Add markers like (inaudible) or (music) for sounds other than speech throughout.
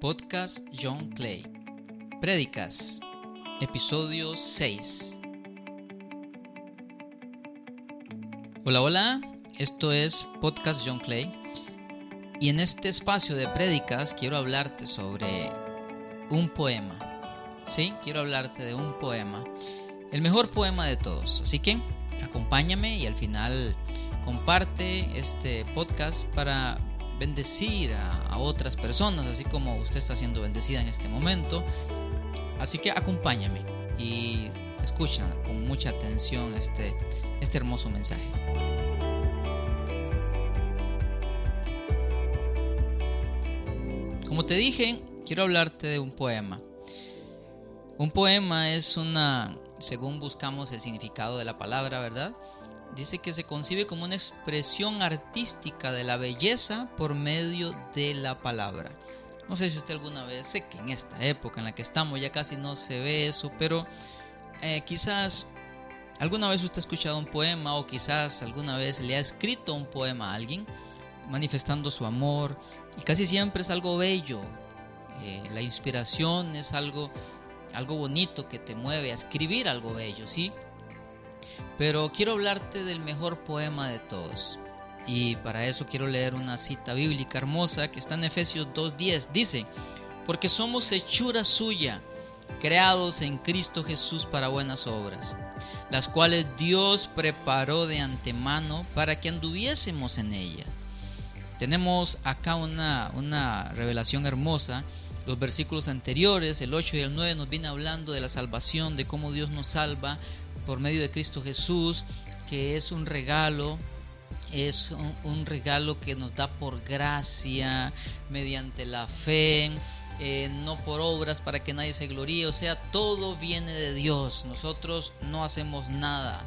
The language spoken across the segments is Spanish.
Podcast John Clay. Prédicas, episodio 6. Hola, hola, esto es Podcast John Clay. Y en este espacio de prédicas quiero hablarte sobre un poema. Sí, quiero hablarte de un poema. El mejor poema de todos. Así que acompáñame y al final comparte este podcast para bendecir a, otras personas, así como usted está siendo bendecida en este momento. Así que acompáñame y escucha con mucha atención este, este hermoso mensaje. Como te dije, quiero hablarte de un poema. Un poema es una, según buscamos el significado de la palabra, ¿verdad? Dice que se concibe como una expresión artística de la belleza por medio de la palabra. No sé si usted alguna vez, sé que en esta época en la que estamos ya casi no se ve eso, pero eh, quizás alguna vez usted ha escuchado un poema o quizás alguna vez le ha escrito un poema a alguien manifestando su amor y casi siempre es algo bello. Eh, la inspiración es algo, algo bonito que te mueve a escribir algo bello, ¿sí? Pero quiero hablarte del mejor poema de todos. Y para eso quiero leer una cita bíblica hermosa que está en Efesios 2.10. Dice, porque somos hechura suya, creados en Cristo Jesús para buenas obras, las cuales Dios preparó de antemano para que anduviésemos en ellas. Tenemos acá una, una revelación hermosa. Los versículos anteriores, el 8 y el 9, nos viene hablando de la salvación, de cómo Dios nos salva, por medio de Cristo Jesús, que es un regalo, es un, regalo que nos da por gracia, mediante la fe, eh, no por obras para que nadie se gloríe, o sea, todo viene de Dios, nosotros no hacemos nada,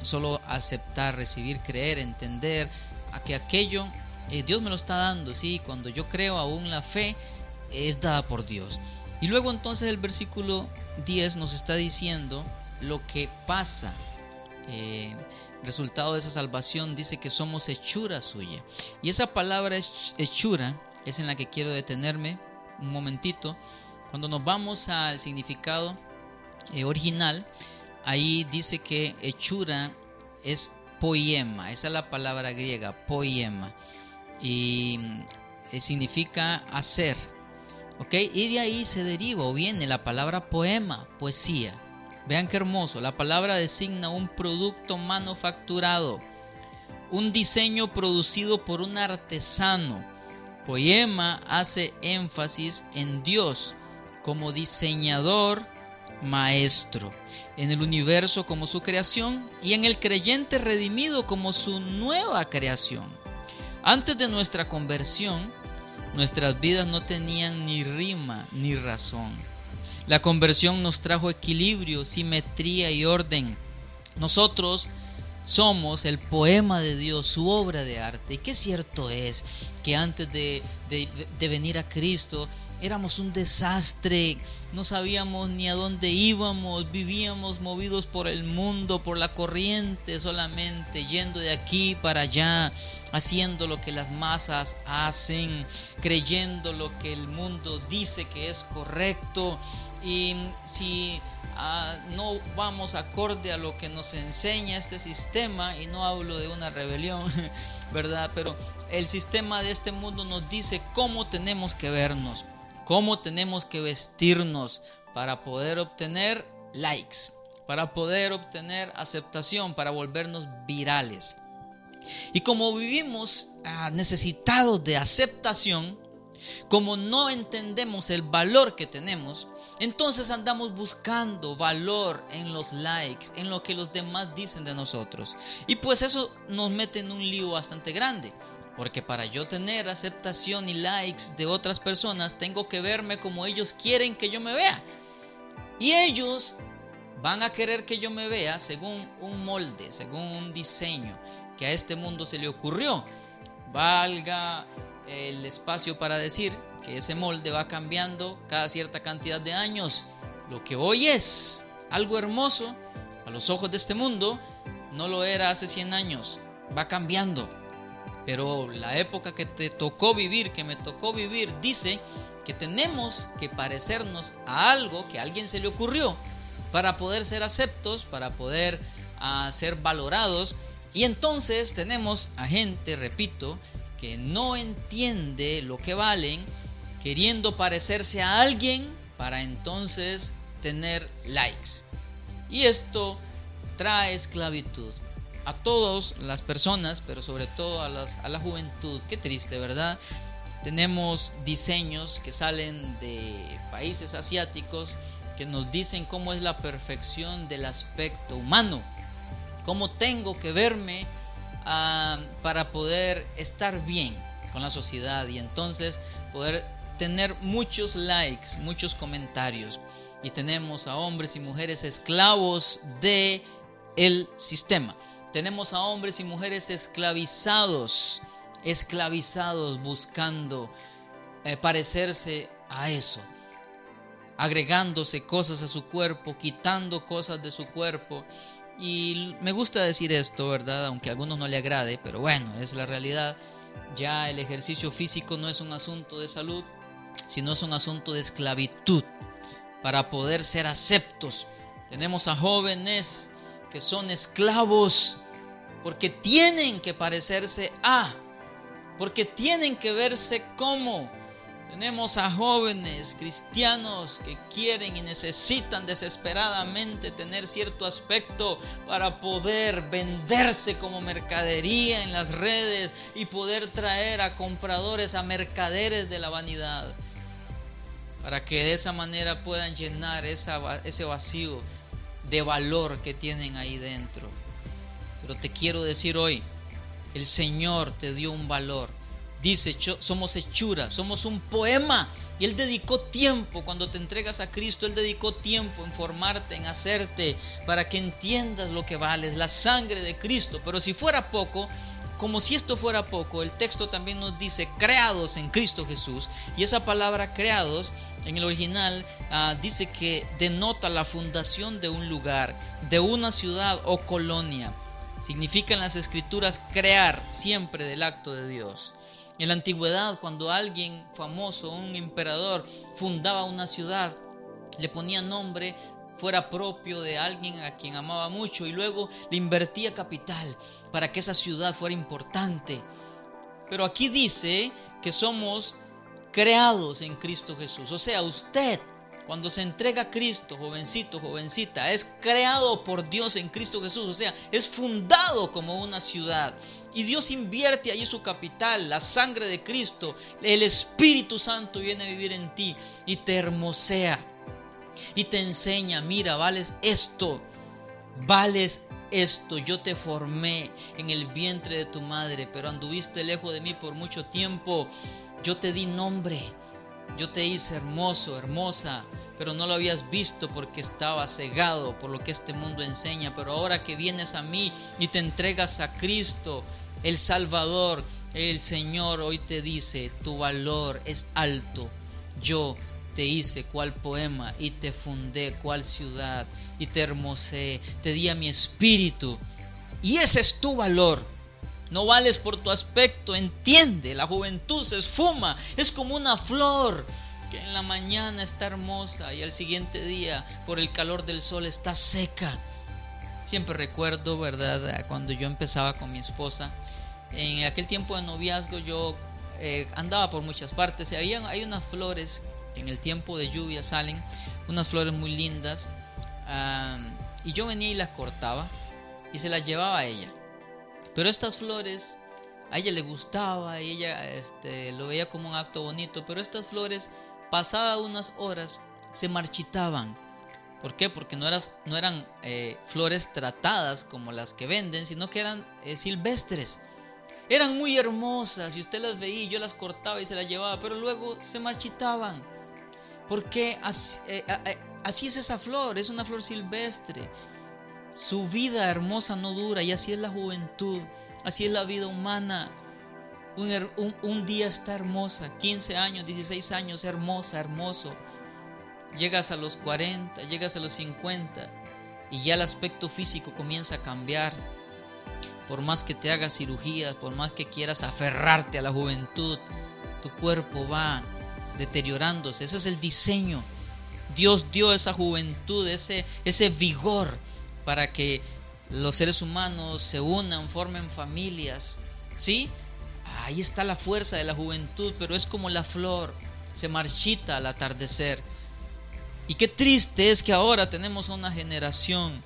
solo aceptar, recibir, creer, entender a que aquello eh, Dios me lo está dando, sí, cuando yo creo aún la fe es dada por Dios. Y luego entonces el versículo 10 nos está diciendo lo que pasa. Eh, resultado de esa salvación dice que somos hechura suya. Y esa palabra hechura es en la que quiero detenerme un momentito. Cuando nos vamos al significado eh, original, ahí dice que hechura es poema. Esa es la palabra griega, poema. Y eh, significa hacer. ¿Ok? Y de ahí se deriva o viene la palabra poema, poesía. Vean qué hermoso. La palabra designa un producto manufacturado, un diseño producido por un artesano. Poema hace énfasis en Dios como diseñador maestro, en el universo como su creación y en el creyente redimido como su nueva creación. Antes de nuestra conversión, nuestras vidas no tenían ni rima ni razón. La conversión nos trajo equilibrio, simetría y orden. Nosotros somos el poema de Dios, su obra de arte. Y qué cierto es antes de, venir a Cristo éramos un desastre, no sabíamos ni a dónde íbamos, vivíamos movidos por el mundo, por la corriente solamente, yendo de aquí para allá, haciendo lo que las masas hacen, creyendo lo que el mundo dice que es correcto y si ah, no vamos acorde a lo que nos enseña este sistema, y no hablo de una rebelión, (laughs) ¿verdad? Pero el sistema de este mundo nos dice cómo tenemos que vernos, cómo tenemos que vestirnos para poder obtener likes, para poder obtener aceptación, para volvernos virales. Y como vivimos ah, necesitados de aceptación, como no entendemos el valor que tenemos, entonces andamos buscando valor en los likes, en lo que los demás dicen de nosotros. Y pues eso nos mete en un lío bastante grande. Porque para yo tener aceptación y likes de otras personas, tengo que verme como ellos quieren que yo me vea. Y ellos van a querer que yo me vea según un molde, según un diseño que a este mundo se le ocurrió. Valga el espacio para decir que ese molde va cambiando cada cierta cantidad de años. Lo que hoy es algo hermoso a los ojos de este mundo, no lo era hace 100 años. Va cambiando. Pero la época que te tocó vivir, que me tocó vivir, dice que tenemos que parecernos a algo que a alguien se le ocurrió para poder ser aceptos, para poder uh, ser valorados. Y entonces tenemos a gente, repito, que no entiende lo que valen, queriendo parecerse a alguien para entonces tener likes. Y esto trae esclavitud a todas las personas, pero sobre todo a, las, a la juventud. Qué triste, ¿verdad? Tenemos diseños que salen de países asiáticos que nos dicen cómo es la perfección del aspecto humano, cómo tengo que verme ah, para poder estar bien con la sociedad y entonces poder tener muchos likes, muchos comentarios. Y tenemos a hombres y mujeres esclavos de el sistema. Tenemos a hombres y mujeres esclavizados, esclavizados buscando eh, parecerse a eso, agregándose cosas a su cuerpo, quitando cosas de su cuerpo. Y me gusta decir esto, ¿verdad? Aunque a algunos no le agrade, pero bueno, es la realidad. Ya el ejercicio físico no es un asunto de salud, sino es un asunto de esclavitud para poder ser aceptos. Tenemos a jóvenes que son esclavos porque tienen que parecerse a, porque tienen que verse como. Tenemos a jóvenes cristianos que quieren y necesitan desesperadamente tener cierto aspecto para poder venderse como mercadería en las redes y poder traer a compradores, a mercaderes de la vanidad para que de esa manera puedan llenar ese vacío de valor que tienen ahí dentro. Pero te quiero decir hoy, el Señor te dio un valor. Dice, somos hechura, somos un poema. Y Él dedicó tiempo, cuando te entregas a Cristo, Él dedicó tiempo en formarte, en hacerte, para que entiendas lo que vales, la sangre de Cristo. Pero si fuera poco, como si esto fuera poco, el texto también nos dice creados en Cristo Jesús. Y esa palabra creados en el original ah, dice que denota la fundación de un lugar, de una ciudad o colonia. Significa en las escrituras crear siempre del acto de Dios. En la antigüedad, cuando alguien famoso, un emperador, fundaba una ciudad, le ponía nombre fuera propio de alguien a quien amaba mucho y luego le invertía capital para que esa ciudad fuera importante. Pero aquí dice que somos creados en Cristo Jesús. O sea, usted cuando se entrega a Cristo, jovencito, jovencita, es creado por Dios en Cristo Jesús. O sea, es fundado como una ciudad. Y Dios invierte allí su capital, la sangre de Cristo. El Espíritu Santo viene a vivir en ti y te hermosea y te enseña, mira, vales esto, vales esto, yo te formé en el vientre de tu madre, pero anduviste lejos de mí por mucho tiempo, yo te di nombre, yo te hice hermoso, hermosa, pero no lo habías visto porque estaba cegado por lo que este mundo enseña, pero ahora que vienes a mí y te entregas a Cristo, el Salvador, el Señor hoy te dice, tu valor es alto, yo te hice cual poema y te fundé cual ciudad y te hermosé, te di a mi espíritu. Y ese es tu valor. No vales por tu aspecto, entiende, la juventud se esfuma, es como una flor que en la mañana está hermosa y al siguiente día por el calor del sol está seca. Siempre recuerdo, ¿verdad? Cuando yo empezaba con mi esposa, en aquel tiempo de noviazgo yo eh, andaba por muchas partes y había, hay unas flores en el tiempo de lluvia salen unas flores muy lindas. y yo venía y las cortaba y se las llevaba a ella. Pero estas flores a ella le gustaba y ella este, lo veía como un acto bonito. Pero estas flores, pasadas unas horas, se marchitaban. ¿Por qué? Porque no, eras, no eran eh, flores tratadas como las que venden, sino que eran eh, silvestres. Eran muy hermosas y usted las veía, yo las cortaba y se las llevaba, pero luego se marchitaban. Porque eh, así, es esa flor, es una flor silvestre. Su vida hermosa no dura y así es la juventud, así es la vida humana. Un, un, día está hermosa, 15 años, 16 años, hermosa, hermoso. Llegas a los 40, llegas a los 50 y ya el aspecto físico comienza a cambiar. por más que te hagas cirugías, por más que quieras aferrarte a la juventud, tu cuerpo va deteriorándose. Ese es el diseño. Dios dio esa juventud, ese, ese vigor para que los seres humanos se unan, formen familias. ¿Sí? Ahí está la fuerza de la juventud, pero es como la flor, se marchita al atardecer. Y qué triste es que ahora tenemos una generación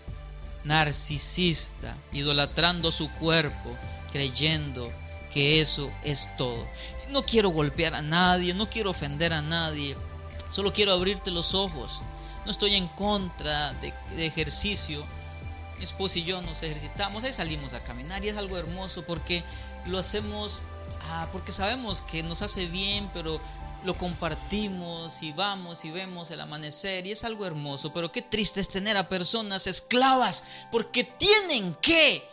narcisista, idolatrando su cuerpo, creyendo que eso es todo. No quiero golpear a nadie, no quiero ofender a nadie, solo quiero abrirte los ojos. No estoy en contra de, ejercicio. Mi esposo y yo nos ejercitamos, ahí salimos a caminar y es algo hermoso porque lo hacemos ah, porque sabemos que nos hace bien, pero lo compartimos y vamos y vemos el amanecer y es algo hermoso, pero qué triste es tener a personas esclavas porque tienen que,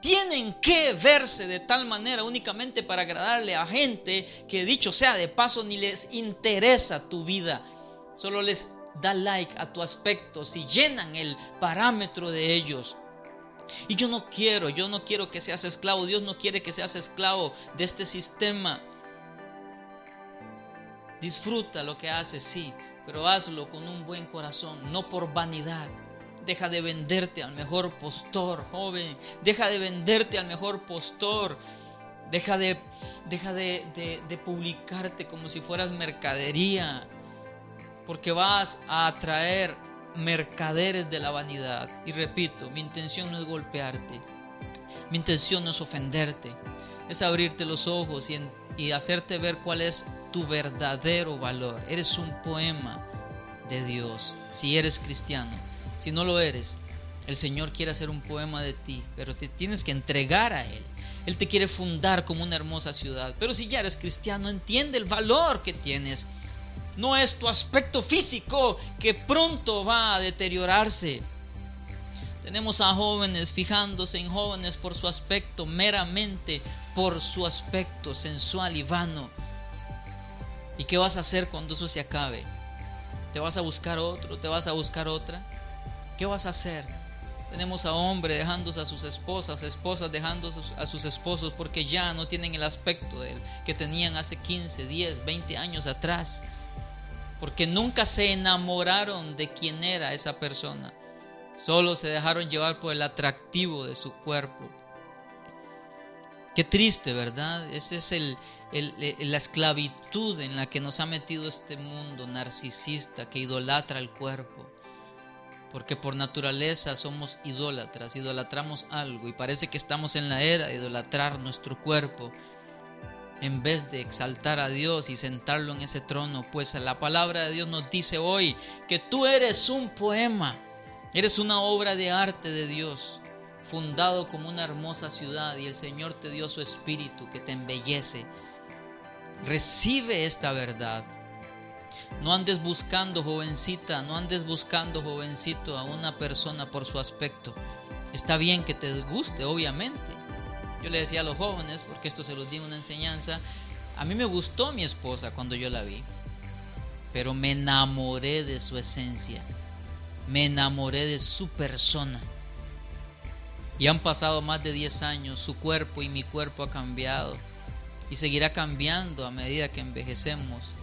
tienen que verse de tal manera únicamente para agradarle a gente que dicho sea de paso ni les interesa tu vida, solo les da like a tu aspecto si llenan el parámetro de ellos. Y yo no quiero, yo no quiero que seas esclavo, Dios no quiere que seas esclavo de este sistema. Disfruta lo que haces, sí, pero hazlo con un buen corazón, no por vanidad. Deja de venderte al mejor postor, joven. Deja de venderte al mejor postor. Deja de, deja de, de publicarte como si fueras mercadería. Porque vas a atraer mercaderes de la vanidad. Y repito, mi intención no es golpearte. Mi intención no es ofenderte. Es abrirte los ojos y, y hacerte ver cuál es tu verdadero valor. Eres un poema de Dios. Si eres cristiano, si no lo eres, el Señor quiere hacer un poema de ti, pero te tienes que entregar a Él. Él te quiere fundar como una hermosa ciudad. Pero si ya eres cristiano, entiende el valor que tienes. No es tu aspecto físico que pronto va a deteriorarse. Tenemos a jóvenes fijándose en jóvenes por su aspecto, meramente por su aspecto sensual y vano. ¿Y qué vas a hacer cuando eso se acabe? ¿Te vas a buscar otro? ¿Te vas a buscar otra? ¿Qué vas a hacer? Tenemos a hombres dejándose a sus esposas, esposas dejando a sus esposos porque ya no tienen el aspecto de él que tenían hace 15, 10, 20 años atrás. Porque nunca se enamoraron de quién era esa persona. Solo se dejaron llevar por el atractivo de su cuerpo. Qué triste, ¿verdad? Ese es el, la esclavitud en la que nos ha metido este mundo narcisista que idolatra el cuerpo. Porque por naturaleza somos idólatras, idolatramos algo y parece que estamos en la era de idolatrar nuestro cuerpo en vez de exaltar a Dios y sentarlo en ese trono. Pues la palabra de Dios nos dice hoy que tú eres un poema, eres una obra de arte de Dios fundado como una hermosa ciudad y el Señor te dio su espíritu que te embellece Recibe esta verdad. No andes buscando, jovencita, no andes buscando, jovencito, a una persona por su aspecto. Está bien que te guste, obviamente. Yo le decía a los jóvenes, porque esto se los di una enseñanza, a mí me gustó mi esposa cuando yo la vi, pero me enamoré de su esencia, me enamoré de su persona. Y han pasado más de 10 años, su cuerpo y mi cuerpo ha cambiado y seguirá cambiando a medida que envejecemos.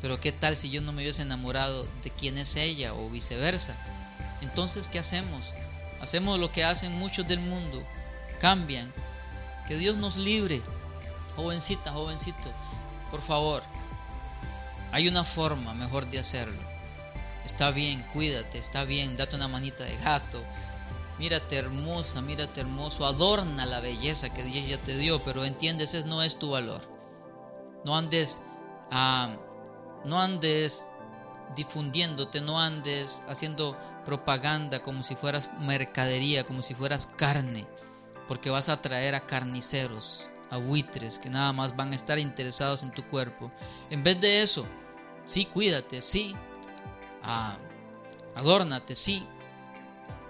Pero ¿qué tal si yo no me hubiese enamorado de quién es ella o viceversa? Entonces, ¿qué hacemos? Hacemos lo que hacen muchos del mundo. Cambian. Que Dios nos libre. Jovencita, jovencito, por favor. Hay una forma mejor de hacerlo. Está bien, cuídate, está bien, date una manita de gato, mírate hermosa, mírate hermoso, adorna la belleza que Dios ya te dio, pero entiendes, ese no es tu valor. No andes, ah, no andes difundiéndote, no andes haciendo propaganda como si fueras mercadería, como si fueras carne, porque vas a traer a carniceros, a buitres que nada más van a estar interesados en tu cuerpo. En vez de eso, sí, cuídate, sí, ah, adórnate, sí,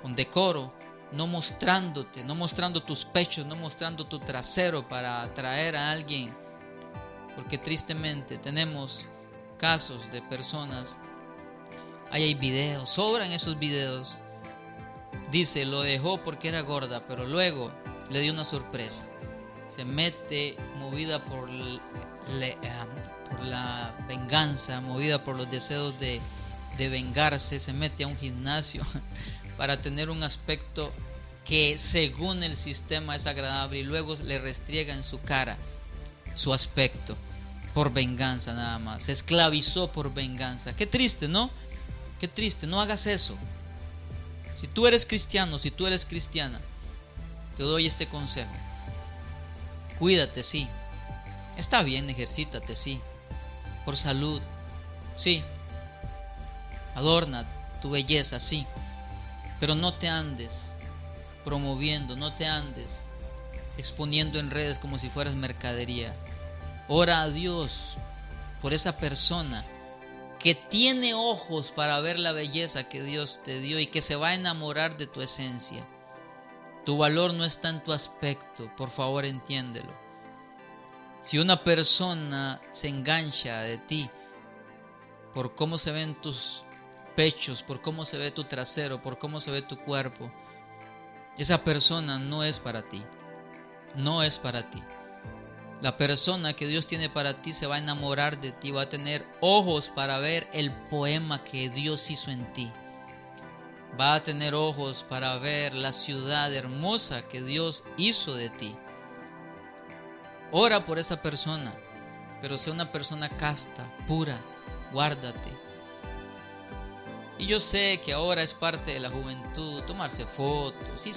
con decoro, no mostrándote, no mostrando tus pechos, no mostrando tu trasero para atraer a alguien. Porque tristemente tenemos casos de personas, ahí hay videos, sobran esos videos. Dice, lo dejó porque era gorda, pero luego le dio una sorpresa. Se mete movida por, por la venganza, movida por los deseos de, de vengarse, se mete a un gimnasio (laughs) para tener un aspecto que según el sistema es agradable y luego le restriega en su cara su aspecto por venganza nada más. Se esclavizó por venganza. Qué triste, ¿no? Qué triste, no hagas eso. Si tú eres cristiano, si tú eres cristiana, te doy este consejo. Cuídate, sí. Está bien, ejercítate, sí. Por salud, sí. Adorna tu belleza, sí. Pero no te andes promoviendo, no te andes exponiendo en redes como si fueras mercadería. Ora a Dios por esa persona que tiene ojos para ver la belleza que Dios te dio y que se va a enamorar de tu esencia. Tu valor no está en tu aspecto, por favor entiéndelo. Si una persona se engancha de ti por cómo se ven tus pechos, por cómo se ve tu trasero, por cómo se ve tu cuerpo, esa persona no es para ti. No es para ti. La persona que Dios tiene para ti se va a enamorar de ti, va a tener ojos para ver el poema que Dios hizo en ti. Va a tener ojos para ver la ciudad hermosa que Dios hizo de ti. Ora por esa persona, pero sea una persona casta, pura, guárdate. Y yo sé que ahora es parte de la juventud tomarse fotos y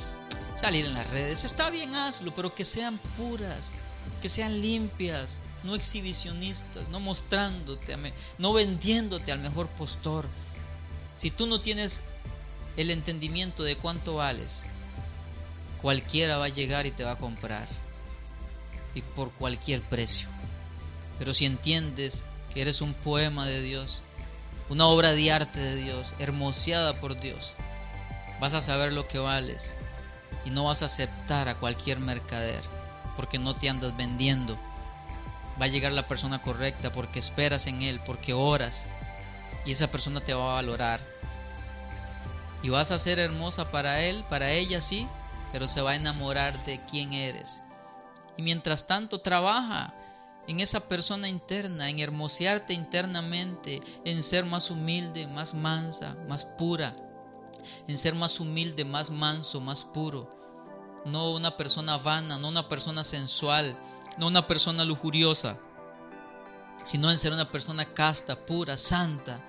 salir en las redes. Está bien, hazlo, pero que sean puras, que sean limpias, no exhibicionistas, no mostrándote, no vendiéndote al mejor postor. Si tú no tienes el entendimiento de cuánto vales, cualquiera va a llegar y te va a comprar. Y por cualquier precio. Pero si entiendes que eres un poema de Dios, una obra de arte de Dios, hermoseada por Dios, vas a saber lo que vales y no vas a aceptar a cualquier mercader porque no te andas vendiendo. Va a llegar la persona correcta porque esperas en Él, porque oras y esa persona te va a valorar. Y vas a ser hermosa para Él, para ella sí, pero se va a enamorar de quién eres. Y mientras tanto trabaja, en esa persona interna, en hermosearte internamente, en ser más humilde, más mansa, más pura, en ser más humilde, más manso, más puro. No una persona vana, no una persona sensual, no una persona lujuriosa, sino en ser una persona casta, pura, santa,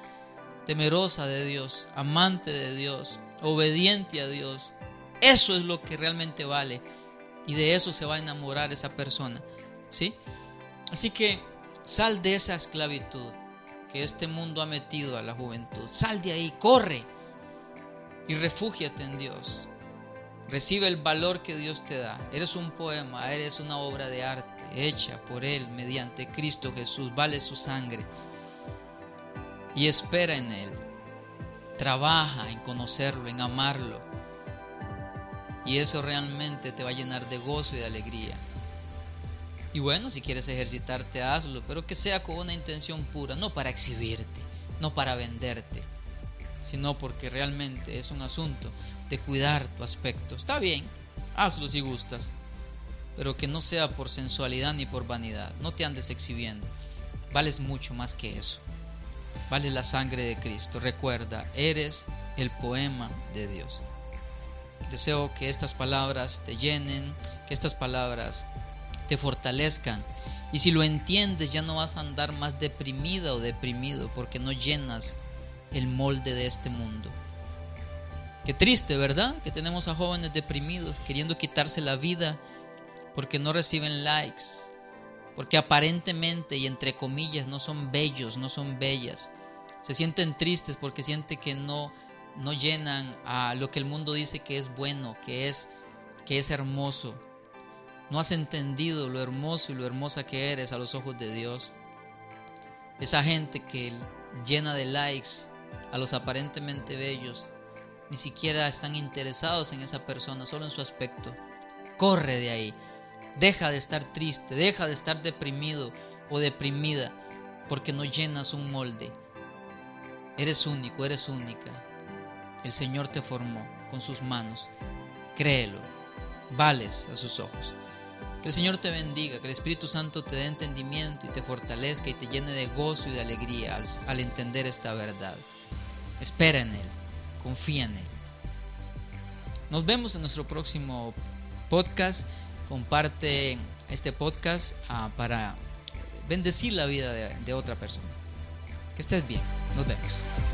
temerosa de Dios, amante de Dios, obediente a Dios. Eso es lo que realmente vale y de eso se va a enamorar esa persona, ¿sí? Así que sal de esa esclavitud que este mundo ha metido a la juventud. Sal de ahí, corre y refúgiate en Dios. Recibe el valor que Dios te da. Eres un poema, eres una obra de arte hecha por Él mediante Cristo Jesús. Vale su sangre. Y espera en Él. Trabaja en conocerlo, en amarlo. Y eso realmente te va a llenar de gozo y de alegría. Y bueno, si quieres ejercitarte, hazlo, pero que sea con una intención pura, no para exhibirte, no para venderte, sino porque realmente es un asunto de cuidar tu aspecto. Está bien, hazlo si gustas, pero que no sea por sensualidad ni por vanidad. No te andes exhibiendo. Vales mucho más que eso. Vale la sangre de Cristo. Recuerda, eres el poema de Dios. Deseo que estas palabras te llenen, que estas palabras te fortalezcan. Y si lo entiendes, ya no vas a andar más deprimida o deprimido porque no llenas el molde de este mundo. Qué triste, ¿verdad? Que tenemos a jóvenes deprimidos queriendo quitarse la vida porque no reciben likes, porque aparentemente y entre comillas no son bellos, no son bellas. Se sienten tristes porque sienten que no no llenan a lo que el mundo dice que es bueno, que es que es hermoso. No has entendido lo hermoso y lo hermosa que eres a los ojos de Dios. Esa gente que llena de likes a los aparentemente bellos, ni siquiera están interesados en esa persona, solo en su aspecto. Corre de ahí. Deja de estar triste, deja de estar deprimido o deprimida porque no llenas un molde. Eres único, eres única. El Señor te formó con sus manos. Créelo vales a sus ojos. Que el Señor te bendiga, que el Espíritu Santo te dé entendimiento y te fortalezca y te llene de gozo y de alegría al, al entender esta verdad. Espera en Él, confía en Él. Nos vemos en nuestro próximo podcast. Comparte este podcast ah, para bendecir la vida de, de otra persona. Que estés bien. Nos vemos.